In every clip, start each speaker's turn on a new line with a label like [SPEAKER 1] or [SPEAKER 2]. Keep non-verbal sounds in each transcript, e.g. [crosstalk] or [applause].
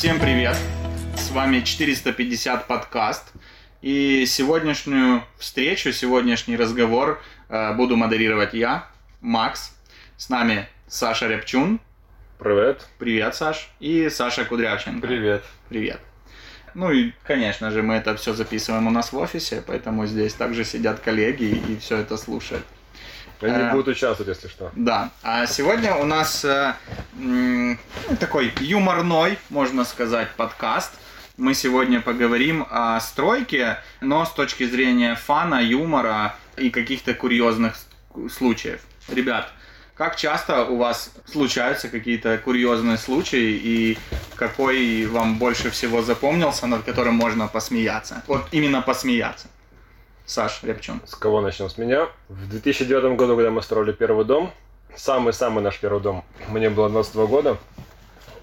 [SPEAKER 1] Всем привет! С вами 450 подкаст. И сегодняшнюю встречу, сегодняшний разговор э, буду модерировать я, Макс. С нами Саша Рябчун.
[SPEAKER 2] Привет.
[SPEAKER 1] Привет, Саш. И Саша Кудрявченко.
[SPEAKER 2] Привет.
[SPEAKER 1] Привет. Ну и, конечно же, мы это все записываем у нас в офисе, поэтому здесь также сидят коллеги и все это слушают.
[SPEAKER 2] Они
[SPEAKER 1] Э,
[SPEAKER 2] будут участвовать, если что.
[SPEAKER 1] Да. А сегодня у нас э, такой юморной, можно сказать, подкаст. Мы сегодня поговорим о стройке, но с точки зрения фана, юмора и каких-то курьезных случаев. Ребят, как часто у вас случаются какие-то курьезные случаи и какой вам больше всего запомнился, над которым можно посмеяться? Вот именно посмеяться. Саш Рябчун.
[SPEAKER 2] С кого начнем? С меня. В 2009 году, когда мы строили первый дом, самый-самый наш первый дом, мне было 22 года,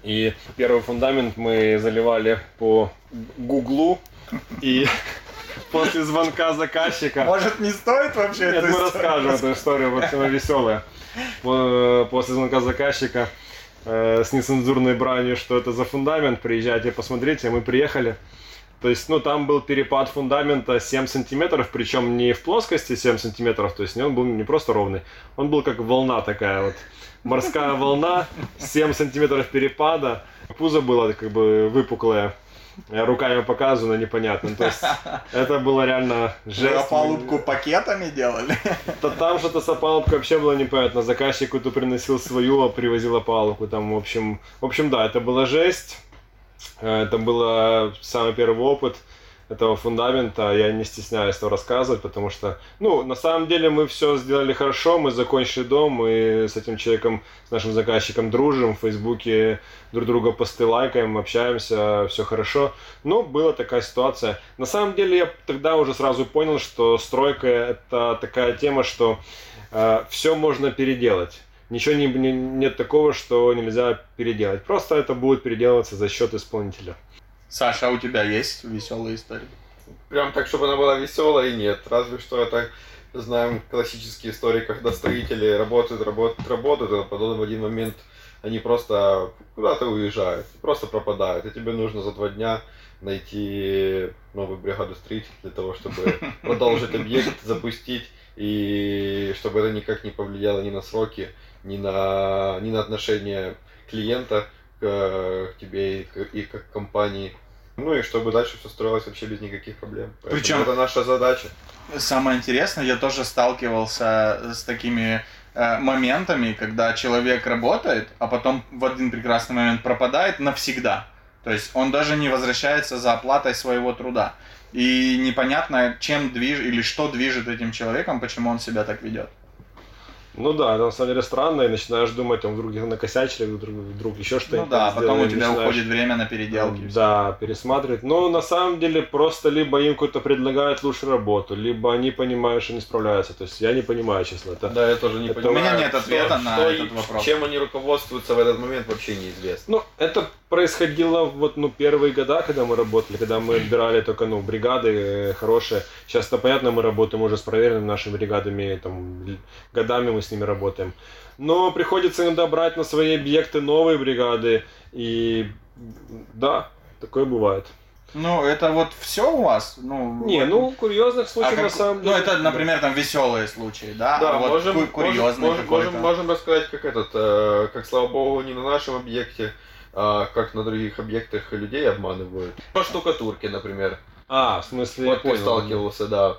[SPEAKER 2] и первый фундамент мы заливали по гуглу, и [laughs] после звонка заказчика...
[SPEAKER 1] Может, не стоит вообще
[SPEAKER 2] Нет, мы
[SPEAKER 1] историю
[SPEAKER 2] расскажем эту историю, вот она веселая. По- После звонка заказчика э, с нецензурной бранью, что это за фундамент, приезжайте, посмотрите, мы приехали. То есть, ну, там был перепад фундамента 7 сантиметров, причем не в плоскости 7 сантиметров, то есть не он был не просто ровный, он был как волна такая вот, морская волна, 7 сантиметров перепада, пузо было как бы выпуклое, руками показываю, но непонятно. То есть это было реально жесть.
[SPEAKER 1] опалубку пакетами делали?
[SPEAKER 2] Да там что-то с опалубкой вообще было непонятно. Заказчик кто-то приносил свою, а привозил опалубку. Там, в общем, в общем, да, это была жесть. Э, Это был самый первый опыт этого фундамента. Я не стесняюсь этого рассказывать, потому что, ну, на самом деле мы все сделали хорошо, мы закончили дом, мы с этим человеком, с нашим заказчиком дружим, в Фейсбуке друг друга посты лайкаем, общаемся, все хорошо. Но была такая ситуация. На самом деле я тогда уже сразу понял, что стройка это такая тема, что все можно переделать. Ничего не, не- нет такого, что нельзя переделать. Просто это будет переделываться за счет исполнителя.
[SPEAKER 1] Саша, а у тебя есть веселые истории?
[SPEAKER 3] Прям так, чтобы она была веселая, нет. Разве что это знаем классические истории, когда строители работают, работают, работают, а потом в один момент они просто куда-то уезжают, просто пропадают. И тебе нужно за два дня найти новую бригаду строителей для того, чтобы продолжить объект, запустить, и чтобы это никак не повлияло ни на сроки, ни на, ни на отношение клиента к, к тебе и к, и к компании. Ну и чтобы дальше все строилось вообще без никаких проблем. Поэтому
[SPEAKER 1] Причем-
[SPEAKER 3] это наша задача.
[SPEAKER 1] Самое интересное, я тоже сталкивался с такими э, моментами, когда человек работает, а потом в один прекрасный момент пропадает навсегда. То есть он даже не возвращается за оплатой своего труда. И непонятно, чем движ или что движет этим человеком, почему он себя так ведет.
[SPEAKER 2] Ну да, это на самом деле странно, и начинаешь думать, там вдруг где-то накосячили, вдруг, вдруг еще что-то
[SPEAKER 1] Ну да, потом у тебя уходит время на переделки.
[SPEAKER 2] Да, пересматривать. Но на самом деле просто либо им какую-то предлагают лучшую работу, либо они понимают, что не справляются. То есть я не понимаю, честно. Это...
[SPEAKER 3] Да, я тоже не
[SPEAKER 2] Это-
[SPEAKER 3] понимаю.
[SPEAKER 1] У меня нет
[SPEAKER 3] что-
[SPEAKER 1] ответа на
[SPEAKER 3] что
[SPEAKER 1] этот вопрос.
[SPEAKER 3] Чем они руководствуются в этот момент, вообще неизвестно.
[SPEAKER 2] Ну, это происходило вот, ну, первые года, когда мы работали, когда мы отбирали только, ну, бригады э, хорошие. Сейчас-то, понятно, мы работаем уже с проверенными нашими бригадами, там, годами мы с ними работаем. Но приходится иногда брать на свои объекты новые бригады, и да, такое бывает.
[SPEAKER 1] Ну, это вот все у вас? Ну,
[SPEAKER 2] Не,
[SPEAKER 1] вот-
[SPEAKER 2] ну, курьезных
[SPEAKER 1] А
[SPEAKER 2] случаев
[SPEAKER 1] как-
[SPEAKER 2] на самом деле...
[SPEAKER 1] Ну, это, например, там веселые случаи, да?
[SPEAKER 3] Да,
[SPEAKER 1] а вот
[SPEAKER 3] можем,
[SPEAKER 1] ку- курьезный
[SPEAKER 3] можем, можем, можем рассказать, как этот, э, как слава богу, не на нашем объекте, а как на других объектах людей обманывают. По штукатурке, например.
[SPEAKER 2] А, в смысле, я
[SPEAKER 3] вот ты
[SPEAKER 2] понял.
[SPEAKER 3] сталкивался, да.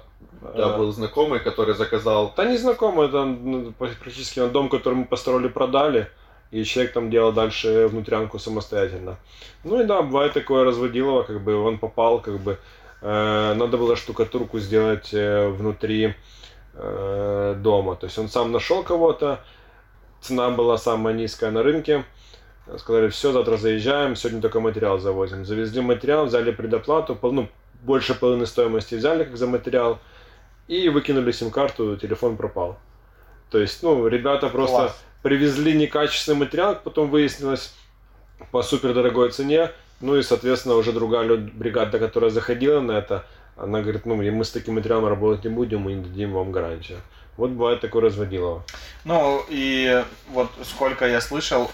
[SPEAKER 3] Да,
[SPEAKER 2] А,
[SPEAKER 3] был знакомый, который заказал.
[SPEAKER 2] Да не знакомый, это ну, практически он дом, который мы построили, продали, и человек там делал дальше внутрянку самостоятельно. Ну и да, бывает такое разводилово, как бы он попал, как бы э, надо было штукатурку сделать э, внутри э, дома. То есть он сам нашел кого-то, цена была самая низкая на рынке. Сказали, все, завтра заезжаем, сегодня только материал завозим. Завезли материал, взяли предоплату, пол- ну, больше половины стоимости взяли как за материал, и выкинули сим-карту, телефон пропал. То есть, ну, ребята просто
[SPEAKER 1] Класс.
[SPEAKER 2] привезли некачественный материал, потом выяснилось по супер дорогой цене, ну и, соответственно, уже другая бригада, которая заходила на это, она говорит, ну, мы с таким материалом работать не будем, мы не дадим вам гарантию. Вот бывает такое разводилово.
[SPEAKER 1] Ну и вот сколько я слышал,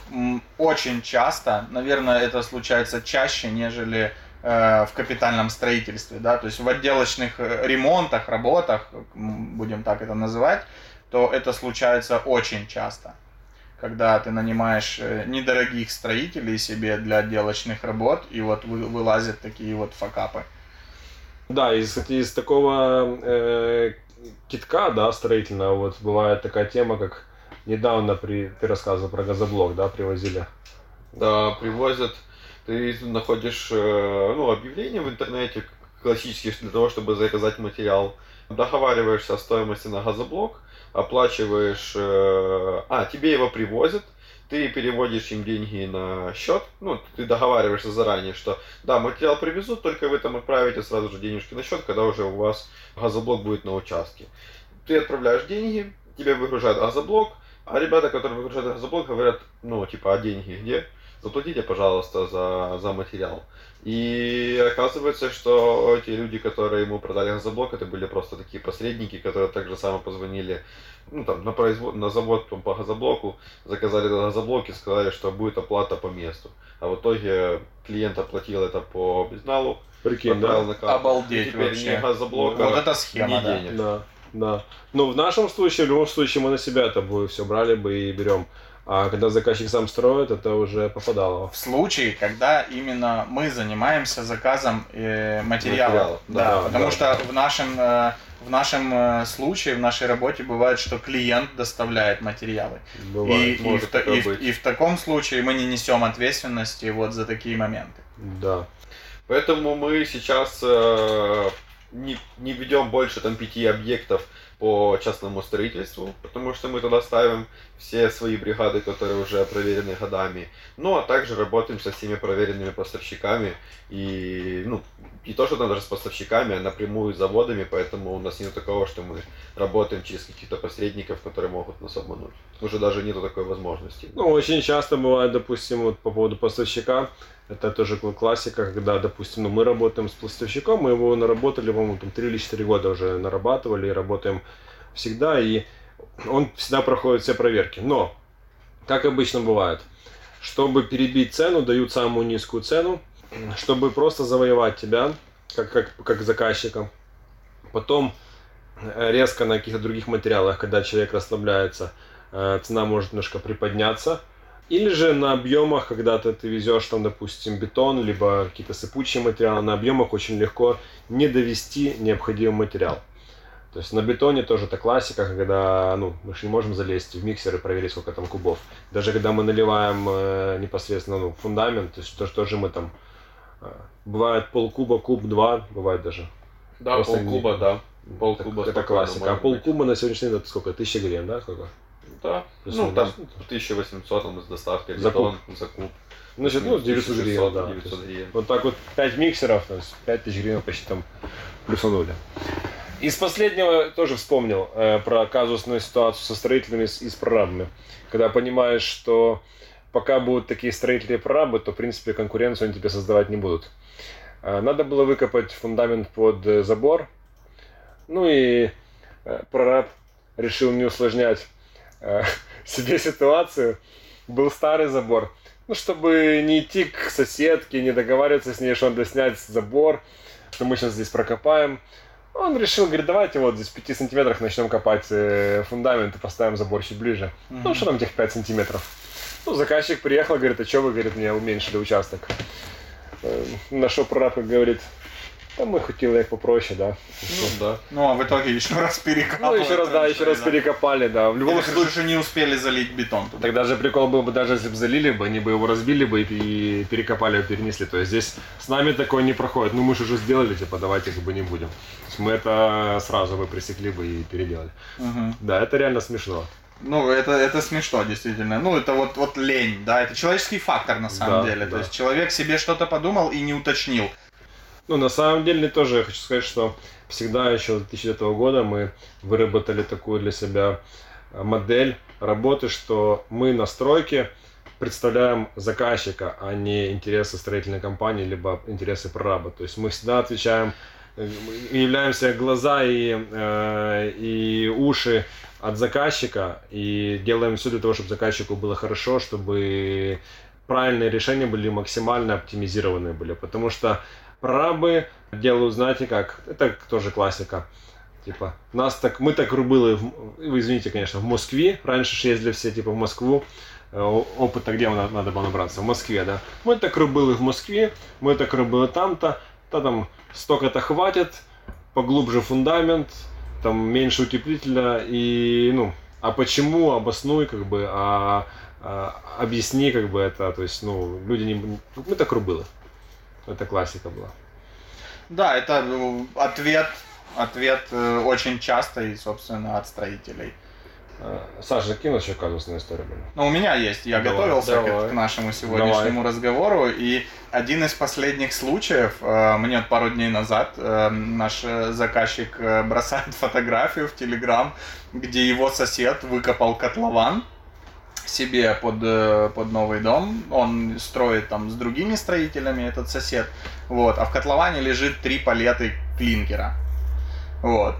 [SPEAKER 1] очень часто, наверное, это случается чаще, нежели э, в капитальном строительстве, да, то есть в отделочных э, ремонтах, работах, будем так это называть, то это случается очень часто когда ты нанимаешь э, недорогих строителей себе для отделочных работ, и вот вы, вылазят такие вот факапы.
[SPEAKER 2] Да, из, из такого э, китка, да, строительного, вот бывает такая тема, как недавно при, ты рассказывал про газоблок, да, привозили.
[SPEAKER 3] Да, привозят, ты находишь э, ну, объявление в интернете классические для того, чтобы заказать материал, договариваешься о стоимости на газоблок, оплачиваешь, э, а, тебе его привозят, ты переводишь им деньги на счет, ну, ты договариваешься заранее, что да, материал привезут, только вы там отправите сразу же денежки на счет, когда уже у вас газоблок будет на участке. Ты отправляешь деньги, тебе выгружают газоблок, а ребята, которые выгружают газоблок, говорят, ну, типа, а деньги где? Заплатите, пожалуйста, за, за материал. И оказывается, что эти люди, которые ему продали газоблок, это были просто такие посредники, которые так же само позвонили ну, там, на, производ... на завод там, по газоблоку, заказали газоблок и сказали, что будет оплата по месту. А в итоге клиент оплатил это по безналу,
[SPEAKER 2] Прикинь, да?
[SPEAKER 3] на карту.
[SPEAKER 1] Обалдеть
[SPEAKER 3] и теперь
[SPEAKER 1] вообще.
[SPEAKER 3] ни газоблока,
[SPEAKER 1] Вот это схема, да.
[SPEAKER 3] денег.
[SPEAKER 2] Да, да. Ну, в нашем случае, в любом случае, мы на себя это бы все брали бы и берем. А когда заказчик сам строит, это уже попадало.
[SPEAKER 1] В случае, когда именно мы занимаемся заказом э, материалов.
[SPEAKER 3] Материалов,
[SPEAKER 1] Да,
[SPEAKER 3] да,
[SPEAKER 1] потому
[SPEAKER 3] да.
[SPEAKER 1] что в нашем, э, в нашем э, случае, в нашей работе бывает, что клиент доставляет материалы. И,
[SPEAKER 2] Бывает.
[SPEAKER 1] и,
[SPEAKER 3] может
[SPEAKER 1] в, та-
[SPEAKER 3] такое
[SPEAKER 1] и в- и в таком случае мы не несем ответственности вот за такие моменты.
[SPEAKER 2] Да.
[SPEAKER 3] Поэтому мы сейчас э, не, не ведем больше там пяти объектов по частному строительству, потому что мы туда ставим все свои бригады, которые уже проверены годами. Ну, а также работаем со всеми проверенными поставщиками. И, ну, не то, что даже с поставщиками, а напрямую с заводами, поэтому у нас нет такого, что мы работаем через каких-то посредников, которые могут нас обмануть. Уже даже нету такой возможности.
[SPEAKER 2] Ну, очень часто бывает, допустим, вот по поводу поставщика, это тоже кла- классика, когда, допустим, ну, мы работаем с поставщиком, мы его наработали, по-моему, там 3 или 4 года уже нарабатывали и работаем всегда, и он всегда проходит все проверки. Но, как обычно бывает, чтобы перебить цену, дают самую низкую цену, чтобы просто завоевать тебя, как, как, как заказчика. Потом э, резко на каких-то других материалах, когда человек расслабляется, э, цена может немножко приподняться. Или же на объемах, когда ты, ты везешь там, допустим, бетон, либо какие-то сыпучие материалы, на объемах очень легко не довести необходимый материал. То есть на бетоне тоже это классика, когда ну, мы же не можем залезть в миксер и проверить, сколько там кубов. Даже когда мы наливаем э, непосредственно ну, фундамент, то есть то, что же мы там... э, бывает полкуба, куб, два, бывает даже.
[SPEAKER 3] Да, полкуба,
[SPEAKER 2] не-
[SPEAKER 3] да. Полкуба
[SPEAKER 2] это, это классика. А полкуба на сегодняшний день это сколько? Тысяча гривен, да? Сколько?
[SPEAKER 3] Да.
[SPEAKER 2] Плюс
[SPEAKER 3] Ну, там 1800 там, с доставкой,
[SPEAKER 2] За
[SPEAKER 3] бетон, за куб.
[SPEAKER 2] Значит, ну, 900 гривен, да.
[SPEAKER 3] 900
[SPEAKER 2] То есть
[SPEAKER 3] гривен.
[SPEAKER 2] Вот так вот 5 миксеров, то есть 5 тысяч гривен почти там плюсанули. Из последнего тоже вспомнил э, про казусную ситуацию со строителями и с, и с прорабами. Когда понимаешь, что пока будут такие строители и прорабы, то, в принципе, конкуренцию они тебе создавать не будут. Э, надо было выкопать фундамент под э, забор. Ну и э, прораб решил не усложнять э, [laughs] себе ситуацию. Был старый забор. Ну, чтобы не идти к соседке, не договариваться с ней, что надо снять забор, что мы сейчас здесь прокопаем. Он решил, говорит, давайте вот здесь в 5 сантиметрах начнем копать э, фундамент и поставим забор чуть ближе. Ну, что там тех 5 сантиметров? Ну, заказчик приехал, говорит, а что вы, говорит, мне уменьшили участок? Э, На что прораб как говорит, да мы хотели их попроще, да.
[SPEAKER 3] Ну, да.
[SPEAKER 1] Ну, а в итоге еще [laughs] раз
[SPEAKER 2] Ну,
[SPEAKER 1] перекапывали.
[SPEAKER 2] еще раз, да, еще раз перекопали, да. В любом случае,
[SPEAKER 1] что не успели залить бетон туда.
[SPEAKER 2] Тогда же прикол был бы, даже если бы залили бы, они бы его разбили бы и перекопали, перенесли. То есть здесь с нами такое не проходит. Ну мы же уже сделали, типа давайте как бы не будем. То есть мы это сразу бы пресекли бы и переделали.
[SPEAKER 1] Мгм.
[SPEAKER 2] Да, это реально смешно.
[SPEAKER 1] Ну, это, это смешно, действительно. Ну, это вот, вот лень, да, это человеческий фактор на самом
[SPEAKER 2] Да,
[SPEAKER 1] деле. То
[SPEAKER 2] да.
[SPEAKER 1] есть человек себе что-то подумал и не уточнил.
[SPEAKER 2] Ну, на самом деле, тоже я хочу сказать, что всегда еще с 2009 года мы выработали такую для себя э, модель работы, что мы на стройке представляем заказчика, а не интересы строительной компании, либо интересы прораба. То есть мы всегда отвечаем, э, являемся глаза и, э, и уши от заказчика и делаем все для того, чтобы заказчику было хорошо, чтобы правильные решения были максимально оптимизированы были. Потому что прорабы делают, знаете как, это тоже классика. Типа, нас так, мы так рубили, вы извините, конечно, в Москве. Раньше же ездили все типа в Москву. Э, опыта где надо, надо было набраться? В Москве, да. Мы так рубили в Москве, мы так рубили там-то, то там столько-то хватит, поглубже фундамент, там меньше утеплителя и, ну, а почему, обоснуй, как бы, а, а объясни, как бы, это, то есть, ну, люди не... Мы так рубили. Это классика была.
[SPEAKER 1] Да, это ну, ответ, ответ э, очень часто и, собственно, от строителей.
[SPEAKER 2] Э, Саша, закинул еще казусную историю? Блин?
[SPEAKER 1] Ну, у меня есть. Я
[SPEAKER 2] Давай,
[SPEAKER 1] готовился
[SPEAKER 2] давай.
[SPEAKER 1] К, к нашему сегодняшнему разговору. И один из последних случаев, э, мне вот пару дней назад наш заказчик бросает [laughs] фотографию в Телеграм, где его сосед выкопал котлован себе под, э, под новый дом. Он строит там с другими строителями, этот сосед. Вот. А в котловане лежит три палеты клинкера. Вот.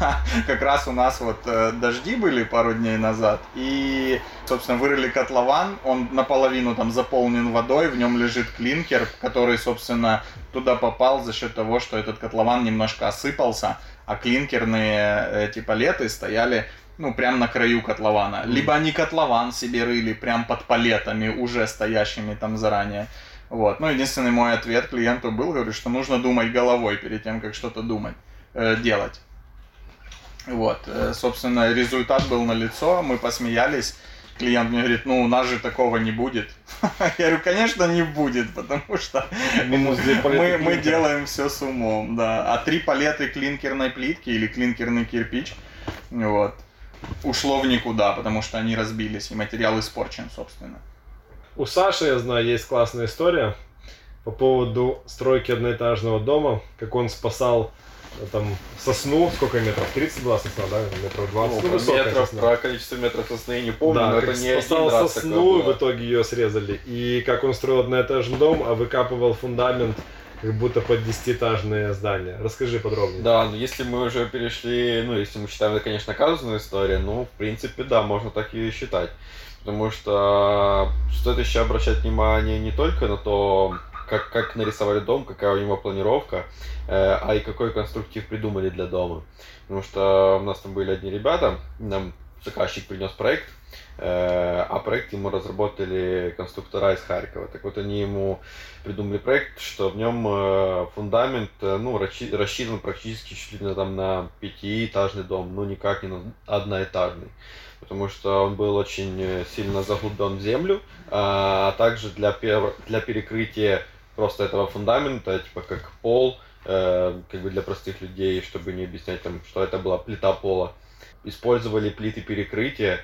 [SPEAKER 1] [laughs] Как раз у нас вот э, дожди были пару дней назад, и, собственно, вырыли котлован, он наполовину там заполнен водой, в нем лежит клинкер, который, собственно, туда попал за счет того, что этот котлован немножко осыпался, а клинкерные эти палеты стояли ну, прям на краю котлована. Либо они котлован себе рыли прям под палетами, уже стоящими там заранее. Вот. Ну, единственный мой ответ клиенту был, говорю, что нужно думать головой перед тем, как что-то думать э, делать. Вот, э, собственно, результат был на лицо, мы посмеялись. Клиент мне говорит, ну у нас же такого не будет. [laughs] Я говорю, конечно не будет, потому что [laughs] мы, мы делаем все с умом, да. А три палеты клинкерной плитки или клинкерный кирпич, вот, ушло в никуда, потому что они разбились, и материал испорчен, собственно.
[SPEAKER 2] У Саши, я знаю, есть классная история по поводу стройки одноэтажного дома, как он спасал э, там сосну, сколько метров? 30 была сосна, да? Метров 20?
[SPEAKER 3] Ну,
[SPEAKER 2] Ну,
[SPEAKER 3] метров,
[SPEAKER 2] сосна.
[SPEAKER 3] про количество метров сосны я не помню,
[SPEAKER 2] да,
[SPEAKER 3] но
[SPEAKER 2] как
[SPEAKER 3] это не
[SPEAKER 2] спасал
[SPEAKER 3] один раз
[SPEAKER 2] сосну,
[SPEAKER 3] такое
[SPEAKER 2] в
[SPEAKER 3] было.
[SPEAKER 2] итоге ее срезали. И как он строил одноэтажный дом, а выкапывал фундамент как будто под десятиэтажное здание. Расскажи подробнее.
[SPEAKER 3] Да, но если мы уже перешли, ну, если мы считаем это, конечно, казусная история, ну, в принципе, да, можно так и считать. Потому что стоит еще обращать внимание не только на то, как, как нарисовали дом, какая у него планировка, э, а и какой конструктив придумали для дома. Потому что у нас там были одни ребята, нам заказчик принес проект, э, а проект ему разработали конструктора из Харькова. Так вот они ему придумали проект, что в нем э, фундамент э, ну, рассчитан практически чуть ли не там на пятиэтажный дом, ну никак не на одноэтажный. Потому что он был очень сильно заглублен в землю, а также для, пер- для перекрытия просто этого фундамента, типа как пол, э, как бы для простых людей, чтобы не объяснять там, что это была плита пола. Использовали плиты перекрытия.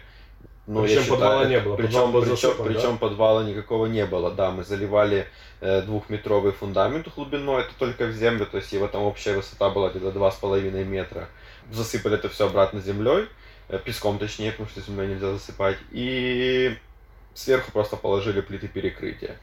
[SPEAKER 3] Ну,
[SPEAKER 2] Причем
[SPEAKER 3] считаю,
[SPEAKER 2] подвала не было,
[SPEAKER 3] Причем,
[SPEAKER 2] подвал
[SPEAKER 3] причем,
[SPEAKER 2] засыпан, да?
[SPEAKER 3] причем подвала никакого не было. Да, мы заливали э, двухметровый фундамент глубиной, это только в землю, то есть его там общая высота была где-то два с половиной метра. Засыпали это все обратно землей, э, песком точнее, потому что землей нельзя засыпать. И сверху просто положили плиты перекрытия.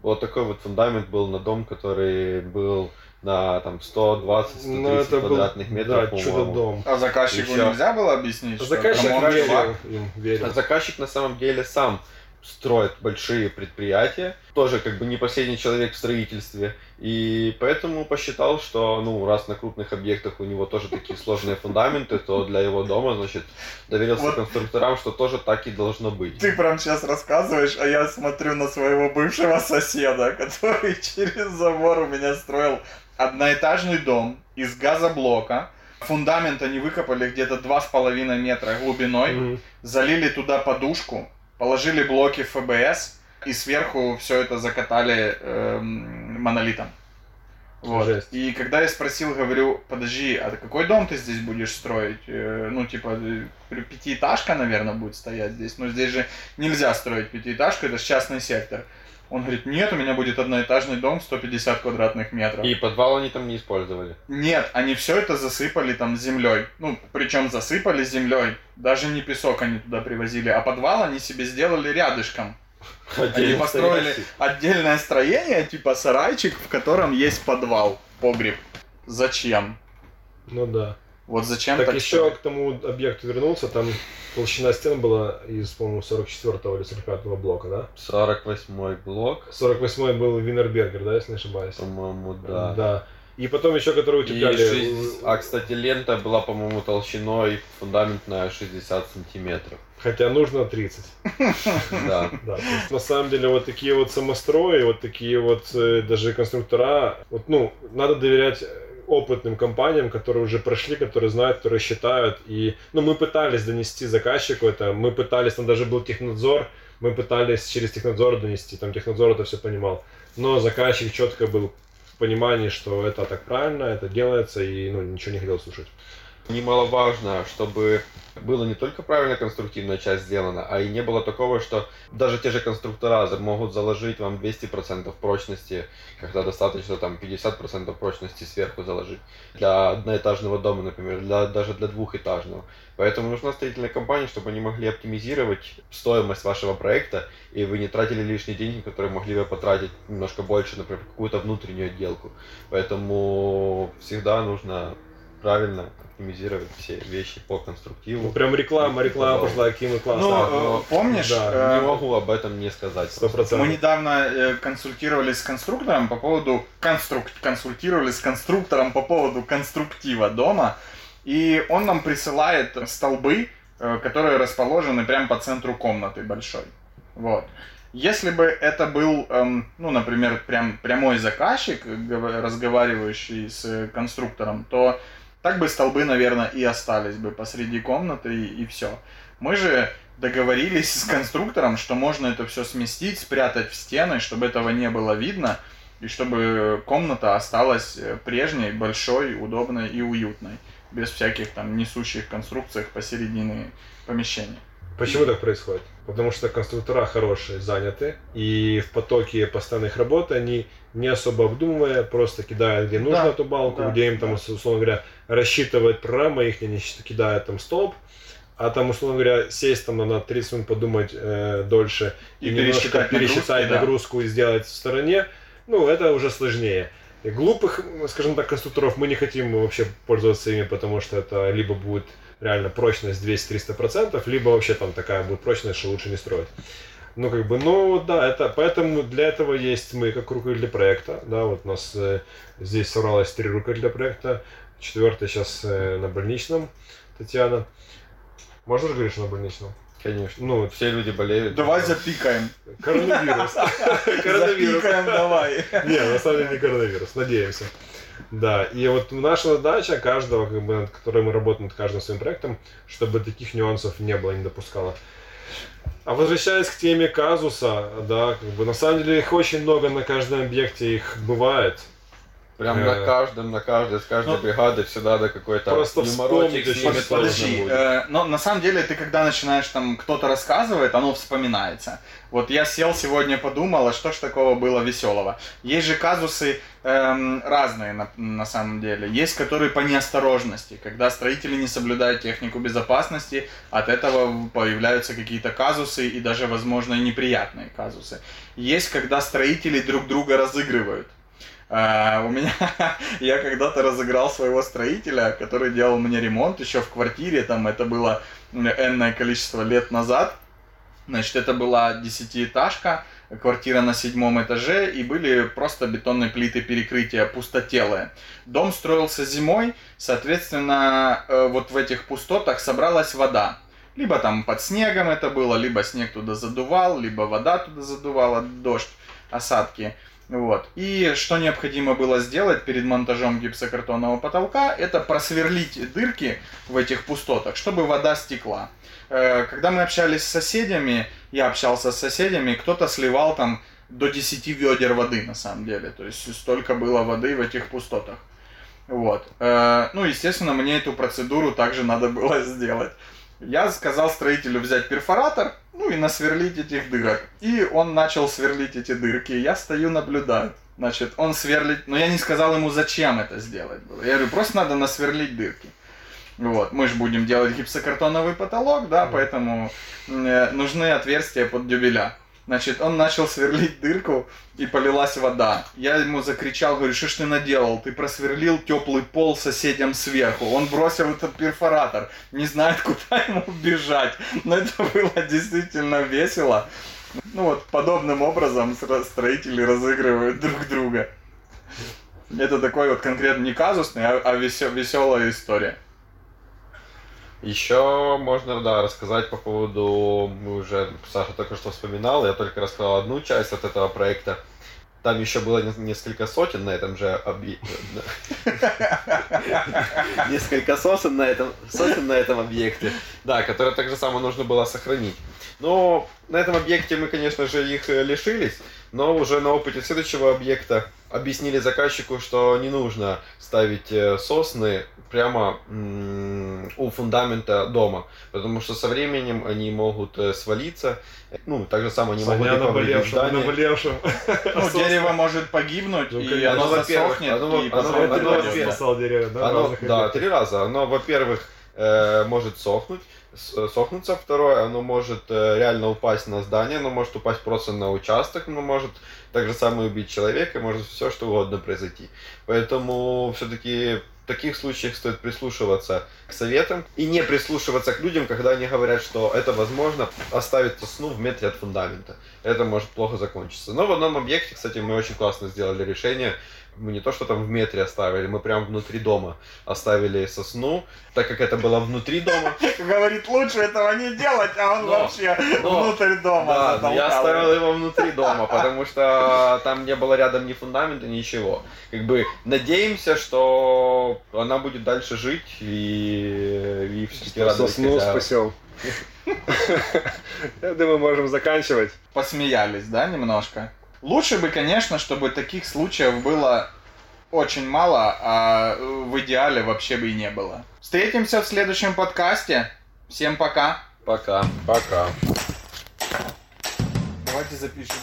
[SPEAKER 3] Вот такой вот фундамент был на дом, который был на там 120-130
[SPEAKER 2] Ну, это был,
[SPEAKER 3] квадратных метров,
[SPEAKER 2] да,
[SPEAKER 3] по-моему.
[SPEAKER 1] А заказчику нельзя было объяснить, что
[SPEAKER 2] Заказчик
[SPEAKER 1] чувак,
[SPEAKER 2] верил им, верил.
[SPEAKER 3] А заказчик на самом деле сам строит большие предприятия, тоже как бы не последний человек в строительстве, и поэтому посчитал, что, ну, раз на крупных объектах у него тоже такие сложные фундаменты, то для его дома, значит, доверился
[SPEAKER 1] Вот.
[SPEAKER 3] конструкторам, что тоже так и должно быть.
[SPEAKER 1] Ты прям сейчас рассказываешь, а я смотрю на своего бывшего соседа, [laughs] который через забор у меня строил одноэтажный дом из газоблока. Фундамент они выкопали где-то 2,5 метра глубиной,
[SPEAKER 2] Мгм.
[SPEAKER 1] залили туда подушку, положили блоки ФБС и сверху все это закатали эм, монолитом. Вот.
[SPEAKER 2] Жесть.
[SPEAKER 1] И когда я спросил, говорю, подожди, а какой дом ты здесь будешь строить? Э, Ну, типа, э, пятиэтажка, наверное, будет стоять здесь. Но здесь же нельзя строить пятиэтажку, это же частный сектор. Он говорит, нет, у меня будет одноэтажный дом 150 квадратных метров.
[SPEAKER 3] И подвал они там не использовали.
[SPEAKER 1] Нет, они все это засыпали там землей. Ну, причем засыпали землей. Даже не песок они туда привозили, а подвал они себе сделали рядышком. Они построили отдельное строение, типа сарайчик, в котором есть подвал, погреб. Зачем?
[SPEAKER 2] Ну да.
[SPEAKER 1] Вот зачем
[SPEAKER 2] Так
[SPEAKER 1] так
[SPEAKER 2] еще к тому объекту вернулся, там толщина стен была из, по-моему, 44 или 45 блока, да?
[SPEAKER 3] 48 блок,
[SPEAKER 2] 48 был Виннербергер, да, если не ошибаюсь?
[SPEAKER 3] по-моему, да.
[SPEAKER 2] Да. И потом еще, которые
[SPEAKER 3] И
[SPEAKER 2] утепляли...
[SPEAKER 3] шесть- А, кстати, лента была, по-моему, толщиной фундаментная 60 сантиметров.
[SPEAKER 2] Хотя нужно 30.
[SPEAKER 3] Да.
[SPEAKER 2] Да, есть, на самом деле вот такие вот самострои, вот такие вот э, даже конструктора, вот, ну, надо доверять э, опытным компаниям, которые уже прошли, которые знают, которые считают. И, ну, мы пытались донести заказчику это, мы пытались, там даже был технадзор, мы пытались через технадзор донести, там технадзор это все понимал. Но заказчик четко был в понимании, что это так правильно, это делается, и, ну, ничего не хотел слушать.
[SPEAKER 3] Немаловажно, чтобы была не только правильная конструктивная часть сделана, а и не было такого, что даже те же конструктора могут заложить вам 200% прочности, когда достаточно там 50% прочности сверху заложить. Для одноэтажного дома, например, для, даже для двухэтажного. Поэтому нужна строительная компания, чтобы они могли оптимизировать стоимость вашего проекта, и вы не тратили лишние деньги, которые могли бы потратить немножко больше, например, какую-то внутреннюю отделку. Поэтому всегда нужно правильно оптимизировать все вещи по
[SPEAKER 2] Ну,
[SPEAKER 3] конструктиву.
[SPEAKER 2] прям реклама, реклама пошла, какие мы
[SPEAKER 1] Ну,
[SPEAKER 2] классные.
[SPEAKER 3] Да,
[SPEAKER 1] э,
[SPEAKER 3] но-
[SPEAKER 1] помнишь,
[SPEAKER 2] да,
[SPEAKER 1] э,
[SPEAKER 3] Не могу об этом не сказать.
[SPEAKER 2] Сто
[SPEAKER 1] Мы
[SPEAKER 2] процентов.
[SPEAKER 1] недавно э, консультировались с конструктором по поводу конструк... консультировались с конструктором по поводу конструктива дома, и он нам присылает столбы, э, которые расположены прямо по центру комнаты большой. Вот. Если бы это был, эм, ну, например, прям прямой заказчик, гова- разговаривающий с конструктором, то так бы столбы, наверное, и остались бы посреди комнаты и, и все. Мы же договорились с конструктором, что можно это все сместить, спрятать в стены, чтобы этого не было видно, и чтобы комната осталась э, прежней, большой, удобной и уютной, без всяких там несущих конструкций посередине помещения.
[SPEAKER 2] Почему так происходит? Потому что конструктора хорошие, заняты, и в потоке постоянных работ они не особо обдумывая, просто кидают где нужно
[SPEAKER 1] Да,
[SPEAKER 2] эту балку,
[SPEAKER 1] да,
[SPEAKER 2] где им там,
[SPEAKER 1] да.
[SPEAKER 2] условно говоря, рассчитывает программа, их щ- кидают там столб, а там, условно говоря, сесть там надо 30 минут подумать э, дольше
[SPEAKER 1] И
[SPEAKER 2] немножко
[SPEAKER 1] пересчитать
[SPEAKER 2] пересчитать
[SPEAKER 1] нагрузки, да.
[SPEAKER 2] нагрузку и сделать в стороне, ну, это уже сложнее. И глупых, скажем так, конструкторов мы не хотим вообще пользоваться ими, потому что это либо будет реально прочность 200-300%, либо вообще там такая будет прочность, что лучше не строить. Ну, как бы, ну, да, это, поэтому для этого есть мы, как руководители проекта, да, вот у нас э, здесь собралось три руководителя проекта, четвертый сейчас э, на больничном, Татьяна. Можно же говорить, что на больничном?
[SPEAKER 3] Конечно.
[SPEAKER 2] Ну,
[SPEAKER 3] Все люди болеют.
[SPEAKER 1] Давай запикаем.
[SPEAKER 2] коронавирус. [laughs] Коронавирус.
[SPEAKER 1] Запикаем давай.
[SPEAKER 2] Не, на самом деле не коронавирус, надеемся. Да, и вот наша задача каждого, как бы, над которой мы работаем над каждым своим проектом, чтобы таких нюансов не было, не допускало. А возвращаясь к теме казуса, да, как бы на самом деле их очень много на каждом объекте, их бывает.
[SPEAKER 3] Прям
[SPEAKER 2] Э,
[SPEAKER 3] на каждом, на каждой, с каждой
[SPEAKER 1] ну,
[SPEAKER 3] бригады всегда до какой-то
[SPEAKER 2] просто вспомнить
[SPEAKER 3] с ними
[SPEAKER 1] Подожди, э, но на самом деле ты когда начинаешь там, кто-то рассказывает, оно вспоминается. Вот я сел сегодня, подумал, а что ж такого было веселого. Есть же казусы эм, разные на, на самом деле. Есть, которые по неосторожности, когда строители не соблюдают технику безопасности, от этого появляются какие-то казусы и даже, возможно, неприятные казусы. Есть, когда строители друг друга разыгрывают. А, у меня [laughs] я когда-то разыграл своего строителя, который делал мне ремонт еще в квартире, там это было энное количество лет назад. Значит, это была десятиэтажка, квартира на седьмом этаже, и были просто бетонные плиты перекрытия пустотелые. Дом строился зимой, соответственно, э, вот в этих пустотах собралась вода. Либо там под снегом это было, либо снег туда задувал, либо вода туда задувала, дождь, осадки. Вот. И что необходимо было сделать перед монтажом гипсокартонного потолка, это просверлить дырки в этих пустотах, чтобы вода стекла. Э, Когда мы общались с соседями, я общался с соседями, кто-то сливал там до 10 ведер воды на самом деле. То есть столько было воды в этих пустотах. Вот. Э, Ну, естественно, мне эту процедуру также надо было [laughs] сделать. Я сказал строителю взять перфоратор, ну и насверлить этих дырок. И он начал сверлить эти дырки. Я стою, наблюдаю. Значит, он сверлит, но я не сказал ему, зачем это сделать было. Я говорю, просто надо насверлить дырки. Вот, мы же будем делать гипсокартоновый потолок, да, поэтому э, нужны отверстия под дюбеля. Значит, он начал сверлить дырку, и полилась вода. Я ему закричал, говорю, что ж ты наделал? Ты просверлил теплый пол соседям сверху. Он бросил этот перфоратор, не знает, куда ему бежать. Но это было действительно весело. Ну вот, подобным образом строители разыгрывают друг друга. Это такой вот конкретно не казусный, а, а веселая история.
[SPEAKER 3] Еще можно, да, рассказать по поводу, мы уже, Саша только что вспоминал, я только рассказал одну часть от этого проекта. Там еще было несколько сотен на этом же объекте. [laughs] Несколько сотен на этом, сотен на этом объекте. Да, которые так же само нужно было сохранить. Но на этом объекте мы, конечно же, их лишились, но уже на опыте следующего объекта объяснили заказчику, что не нужно ставить э, сосны прямо у фундамента дома, потому что со временем они могут э, свалиться. Ну, так же самое они
[SPEAKER 2] могут повредить здание.
[SPEAKER 1] Ну, дерево может погибнуть, ну, и оно засохнет,
[SPEAKER 3] оно,
[SPEAKER 1] и
[SPEAKER 3] оно, оно, оно, дерево, да? Оно, да, три раза. Оно, во-первых, э, может сохнуть, сохнуться. Второе, оно может э, реально упасть на здание, оно может упасть просто на участок, оно может так же самое убить человека, может все что угодно произойти. Поэтому все-таки в таких случаях стоит прислушиваться к советам и не прислушиваться к людям, когда они говорят, что это возможно оставить сосну в метре от фундамента. Это может плохо закончиться. Но в одном объекте, кстати, мы очень классно сделали решение мы не то, что там в метре оставили, мы прям внутри дома оставили сосну, так как это было внутри дома. [laughs]
[SPEAKER 1] Говорит, лучше этого не делать, а он но, вообще но, внутрь дома.
[SPEAKER 3] Да, я оставил его внутри дома, потому что там не было рядом ни фундамента, ничего. Как бы надеемся, что она будет дальше жить и, и все-таки
[SPEAKER 2] Сосну спасем. [laughs] Я думаю, можем заканчивать.
[SPEAKER 1] Посмеялись, да, немножко? Лучше бы, конечно, чтобы таких случаев было очень мало, а в идеале вообще бы и не было. Встретимся в следующем подкасте. Всем пока.
[SPEAKER 3] Пока. Пока.
[SPEAKER 1] Давайте запишем.